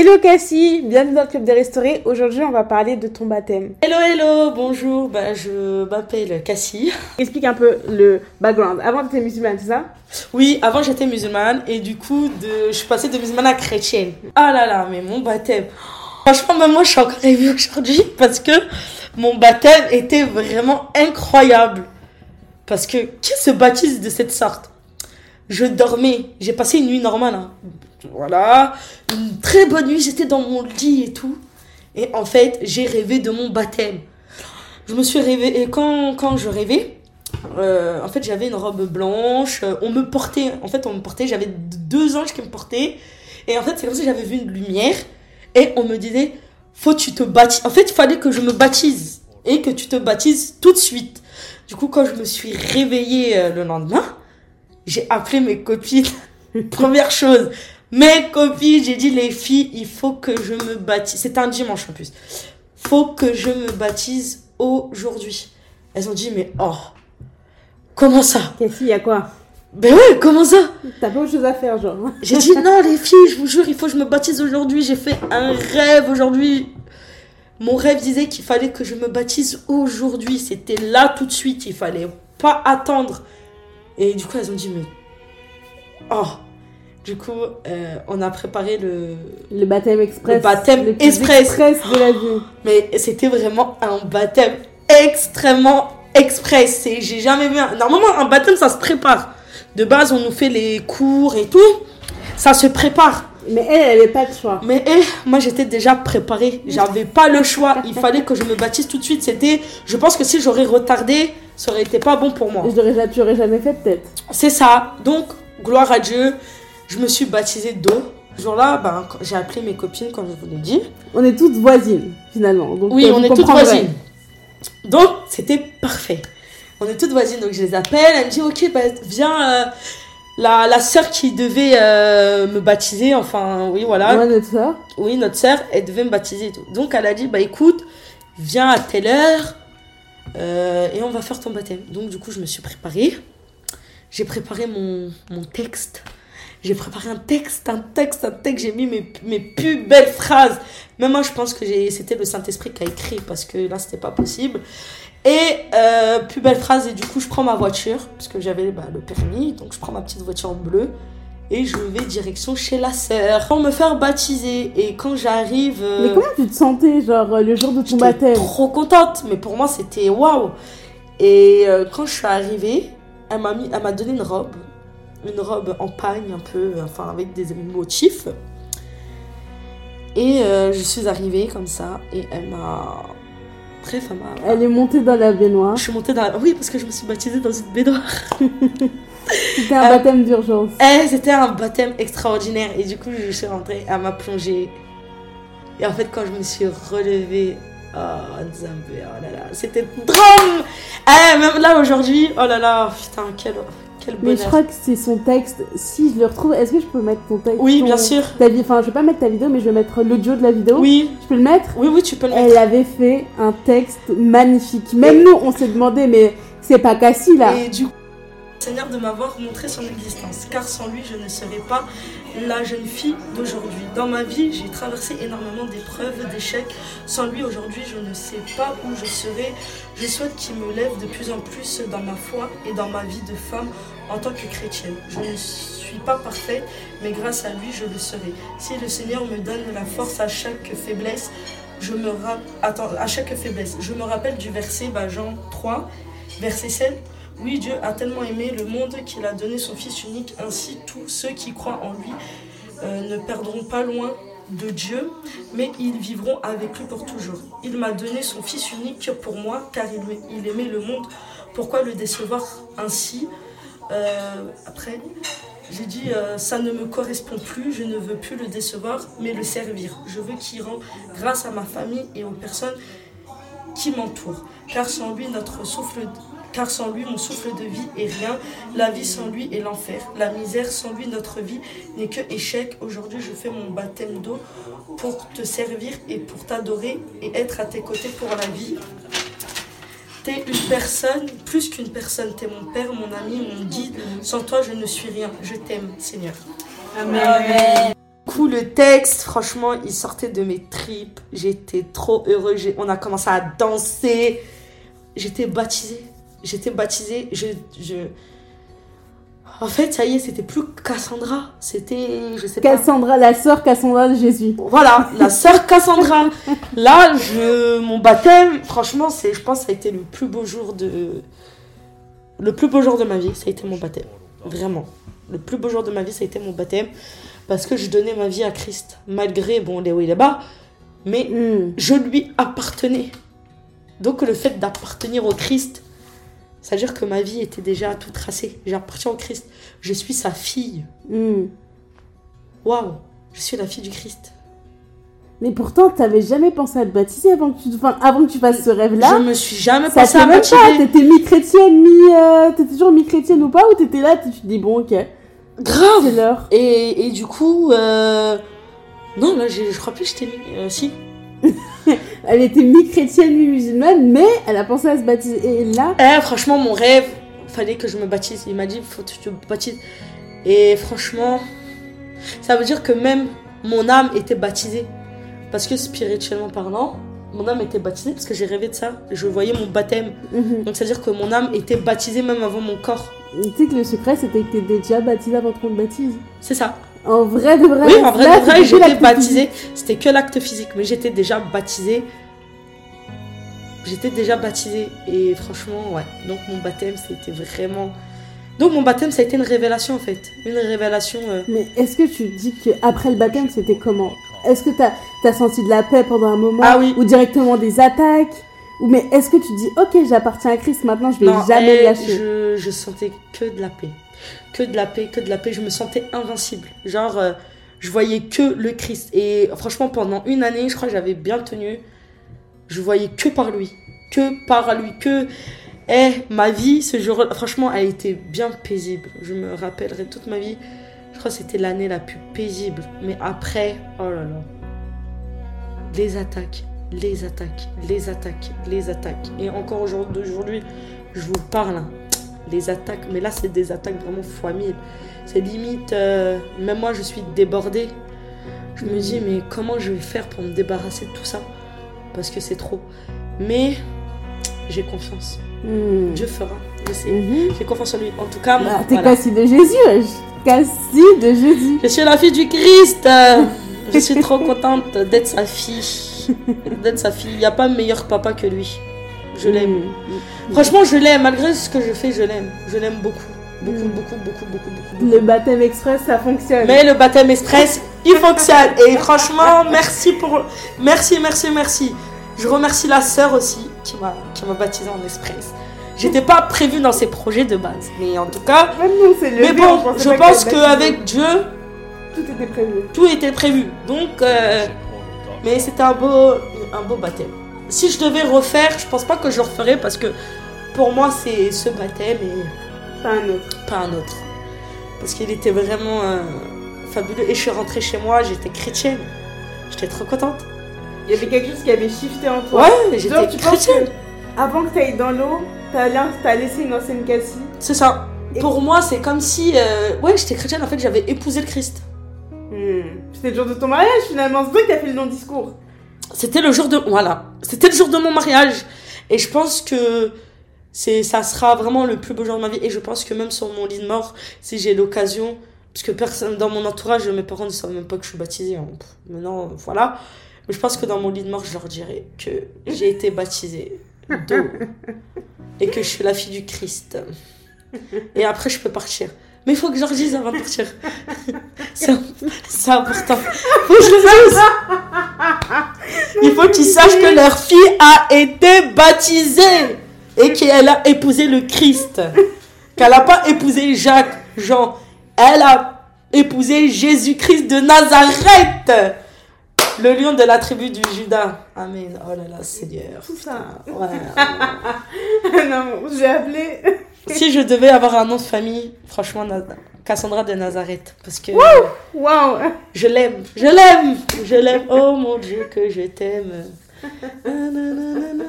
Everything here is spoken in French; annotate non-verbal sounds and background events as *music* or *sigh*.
Hello Cassie, bienvenue dans le Club des Restaurés. Aujourd'hui, on va parler de ton baptême. Hello, hello, bonjour, bah, je m'appelle Cassie. Explique un peu le background. Avant, tu étais musulmane, c'est ça? Oui, avant j'étais musulmane et du coup, de... je suis passée de musulmane à chrétienne. Ah là là, mais mon baptême. Franchement, même moi, je suis encore émue aujourd'hui parce que mon baptême était vraiment incroyable. Parce que qui se baptise de cette sorte? Je dormais, j'ai passé une nuit normale. hein. Voilà, une très bonne nuit, j'étais dans mon lit et tout. Et en fait, j'ai rêvé de mon baptême. Je me suis rêvé, et quand, quand je rêvais, euh, en fait, j'avais une robe blanche, euh, on me portait, en fait, on me portait, j'avais deux anges qui me portaient. Et en fait, c'est comme si j'avais vu une lumière, et on me disait, faut que tu te baptises. En fait, il fallait que je me baptise, et que tu te baptises tout de suite. Du coup, quand je me suis réveillée euh, le lendemain, j'ai appelé mes copines. *laughs* Première chose, mes copines, j'ai dit les filles, il faut que je me baptise. C'était un dimanche en plus. Faut que je me baptise aujourd'hui. Elles ont dit mais oh, comment ça? Cassie, il y a quoi? Ben ouais, comment ça? T'as pas autre chose à faire, genre. *laughs* J'ai dit non les filles, je vous jure, il faut que je me baptise aujourd'hui. J'ai fait un rêve aujourd'hui. Mon rêve disait qu'il fallait que je me baptise aujourd'hui. C'était là tout de suite. Il fallait pas attendre. Et du coup, elles ont dit mais oh. Du coup, euh, on a préparé le. Le baptême express. Le baptême le express. express de la vie. *gasps* Mais c'était vraiment un baptême extrêmement express. J'ai jamais vu un... Normalement, un baptême, ça se prépare. De base, on nous fait les cours et tout. Ça se prépare. Mais elle, elle avait pas de choix. Mais eh, moi, j'étais déjà préparée. J'avais pas le choix. Il fallait que je me baptise tout de suite. C'était... Je pense que si j'aurais retardé, ça aurait été pas bon pour moi. Je tu aurais jamais fait, peut-être. C'est ça. Donc, gloire à Dieu. Je me suis baptisée d'eau. Ce jour-là, ben, j'ai appelé mes copines, comme je vous l'ai dit. On est toutes voisines, finalement. Donc, Oui, euh, on est toutes voisines. Donc, c'était parfait. On est toutes voisines, donc je les appelle. Elle me dit, ok, bah, viens, euh, la, la sœur qui devait euh, me baptiser, enfin, oui, voilà. Moi, notre soeur. Oui, notre sœur, elle devait me baptiser et tout. Donc, elle a dit, bah, écoute, viens à telle heure euh, et on va faire ton baptême. Donc, du coup, je me suis préparée. J'ai préparé mon, mon texte. J'ai préparé un texte, un texte, un texte. J'ai mis mes, mes plus belles phrases. Même moi, je pense que c'était le Saint-Esprit qui a écrit parce que là, c'était pas possible. Et euh, plus belle phrase. Et du coup, je prends ma voiture parce que j'avais bah, le permis. Donc, je prends ma petite voiture bleue et je vais direction chez la sœur pour me faire baptiser. Et quand j'arrive. euh, Mais comment tu te sentais, genre, euh, le jour de ton baptême? trop contente, mais pour moi c'était waouh. Et euh, quand je suis arrivée, elle m'a mis, elle m'a donné une robe, une robe en pagne un peu, enfin avec des motifs. Et euh, je suis arrivée comme ça et elle m'a, elle m'a. Elle est montée dans la baignoire. Je suis montée dans, la... oui parce que je me suis baptisée dans une baignoire. C'était un Euh, baptême d'urgence. Eh, c'était un baptême extraordinaire et du coup je suis rentrée, elle m'a plongée. Et en fait quand je me suis relevée, oh Nzambe, oh là là, c'était drôle. Eh, même là aujourd'hui, oh là là, putain quel quel Mais je crois que c'est son texte. Si je le retrouve, est-ce que je peux mettre ton texte Oui, ton- bien sûr. Ta vie, enfin, je vais pas mettre ta vidéo, mais je vais mettre l'audio de la vidéo. Oui, Je peux le mettre? Oui, oui, tu peux le mettre. Elle avait fait un texte magnifique. Même nous, on s'est demandé, mais c'est pas Cassie là. Et du coup, De m'avoir montré son existence, car sans lui, je ne serais pas la jeune fille d'aujourd'hui. Dans ma vie, j'ai traversé énormément d'épreuves, d'échecs. Sans lui, aujourd'hui, je ne sais pas où je serai. Je souhaite qu'il me lève de plus en plus dans ma foi et dans ma vie de femme en tant que chrétienne. Je ne suis pas parfaite, mais grâce à lui, je le serai. Si le Seigneur me donne la force à chaque faiblesse, je me ra- Attends, à chaque faiblesse. Je me rappelle du verset bah, Jean 3, verset 7. Oui, Dieu a tellement aimé le monde qu'il a donné son Fils unique, ainsi tous ceux qui croient en lui euh, ne perdront pas loin de Dieu, mais ils vivront avec lui pour toujours. Il m'a donné son Fils unique pour moi, car il, aimait le monde. Pourquoi le décevoir ainsi? Euh, Après, j'ai dit, euh, ça ne me correspond plus, je ne veux plus le décevoir, mais le servir. Je veux qu'il rende grâce à ma famille et aux personnes qui m'entourent. Car sans lui, notre souffle, car sans lui, mon souffle de vie est rien. La vie sans lui est l'enfer. La misère sans lui, notre vie n'est que échec. Aujourd'hui, je fais mon baptême d'eau pour te servir et pour t'adorer et être à tes côtés pour la vie. T'es une personne, plus qu'une personne. T'es mon père, mon ami, mon guide. Sans toi, je ne suis rien. Je t'aime, Seigneur. Amen. coup, le texte, franchement, il sortait de mes tripes. J'étais trop heureux. On a commencé à danser. J'étais baptisée. J'étais baptisée. Je, je... En fait, ça y est, c'était plus Cassandra. C'était, je sais pas. Cassandra, la sœur Cassandra de Jésus. Voilà, la sœur Cassandra. Là, je, mon baptême, franchement, c'est, je pense, que ça a été le plus beau jour de, le plus beau jour de ma vie. Ça a été mon baptême, vraiment. Le plus beau jour de ma vie, ça a été mon baptême, parce que je donnais ma vie à Christ, malgré bon les hauts et les bas, mais Hmm. je lui appartenais. Donc le fait d'appartenir au Christ, c'est-à-dire que ma vie était déjà tout tracée. J'appartiens au Christ. Je suis sa fille. Hmm. Waouh, je suis la fille du Christ. Mais pourtant, t'avais jamais pensé à te baptiser avant que tu, enfin, avant que tu fasses ce Je rêve-là. me suis jamais Ça pensé te à même baptiser. pas. T'étais mi-chrétienne, mi. euh, T'étais toujours mi-chrétienne ou pas Ou t'étais là, tu te dis, bon, ok, c'est Grave. l'heure. Et, et du coup, euh... non, là, je crois plus que j'étais mis. euh, si. *laughs* Elle était mi-chrétienne, mi-musulmane, mais elle a pensé à se baptiser. Et là, Eh, franchement, mon rêve, fallait que je me baptise. Il m'a dit, faut que tu te baptises. Et franchement, ça veut dire que même mon âme était baptisée. Parce que spirituellement parlant, mon âme était baptisée parce que j'ai rêvé de ça. Je voyais mon baptême. mhm. Donc, c'est-à-dire que mon âme était baptisée même avant mon corps. tu sais que le secret, c'était que t'étais déjà baptisée avant qu'on te baptise. C'est ça. En vrai de vrai. Oui, en vrai, de vrai, j'étais baptisée. C'était que l'acte physique, mais j'étais déjà baptisée. J'étais déjà baptisée. Et franchement, ouais. Donc, mon baptême, c'était vraiment. Donc, mon baptême, ça a été une révélation, en fait. Une révélation. euh, Mais est-ce que tu dis que après le baptême, c'était comment? Est-ce que t'as as senti de la paix pendant un moment? Ah oui. Ou directement des attaques? Mais est-ce que tu dis, ok, j'appartiens à Christ, maintenant je vais Non, jamais eh, lâcher? je, je sentais que de la paix. Que de la paix, que de la paix. Je me sentais invincible. Genre, euh, je voyais que le Christ. Et franchement, pendant une année, je crois que j'avais bien tenu. Je voyais que par lui. Que par lui. Que. Eh, ma vie, ce jour-là, franchement, elle était bien paisible. Je me rappellerai toute ma vie. Je crois que c'était l'année la plus paisible. Mais après, oh là là. Les attaques, les attaques, les attaques, les attaques. Et encore aujourd'hui, je vous parle. hein. Les attaques, mais là, c'est des attaques vraiment fois mille. C'est limite, euh, même moi, je suis débordée. Je me dis, mais comment je vais faire pour me débarrasser de tout ça? Parce que c'est trop. Mais j'ai confiance. Hmm. Dieu fera, je sais. Mhm. J'ai confiance en lui. En tout cas, Bah, T'es voilà. Cassie de Jésus. Cassie de Jésus. je suis la fille du Christ. Euh, Je suis trop contente d'être sa fille. *laughs* D'être sa fille. Il n'y a pas meilleur papa que lui. Je l'aime. Hmm. Franchement, je l'aime. Malgré ce que je fais, je l'aime. Je l'aime beaucoup. Beaucoup, Mm. beaucoup, beaucoup, beaucoup, beaucoup. beaucoup. Le baptême express, ça fonctionne. Mais le baptême express, il fonctionne. Et franchement, merci pour. Merci, merci, merci. Je remercie la sœur aussi qui m'a qui m'a baptisé en express. J'étais pas prévue dans ses projets de base. Mais en tout cas. Même nous, c'est le Mais bon, je pense qu'avec Dieu, Tout était prévu. tout était prévu. Donc. euh, mais c'était un beau, un beau baptême. Si je devais refaire, je pense pas que je le referais parce que pour moi, c'est ce baptême et Pas un autre. pas un autre. Parce qu'il était vraiment euh, fabuleux. Et je suis rentrée chez moi, j'étais chrétienne. J'étais trop contente. Il y avait quelque chose qui avait shifté en toi. Ouais, j'étais chrétienne. que avant que tu ailles dans l'eau, t'as laissé une ancienne Cassie. C'est ça. Et- Pour moi, c'est comme si. euh, ouais, j'étais chrétienne, en fait, j'avais épousé le Christ. C'était le jour de ton mariage finalement. C'est toi qui as fait le long discours. C'était le jour de. Voilà. C'était le jour de mon mariage. Et je pense que. C'est, ça sera vraiment le plus beau jour de ma vie. Et je pense que même sur mon lit de mort, si j'ai l'occasion, parce que personne dans mon entourage, mes parents ne savent même pas que je suis baptisée. hein. Maintenant, voilà. Mais je pense que dans mon lit de mort, je leur dirai que j'ai *laughs* été baptisée d'eau et que je suis la fille du Christ. Et après, je peux partir. Mais il faut que je leur dise avant de partir. *laughs* C'est, important. Faut que je le dise. Il faut qu'ils sachent que leur fille a été baptisée et qu'elle a épousé le Christ. Qu'elle n'a pas épousé Jacques, Jean. Elle a épousé Jésus-Christ de Nazareth. Le lion de la tribu du Judas. Amen. Oh là là, Seigneur. Tout ça. Ouais. *laughs* non, j'ai appelé. Si je devais avoir un nom de famille, franchement, Cassandra de Nazareth. Parce que Waouh. je l'aime. Je l'aime. Je l'aime. Oh mon Dieu, que je t'aime. Nananana.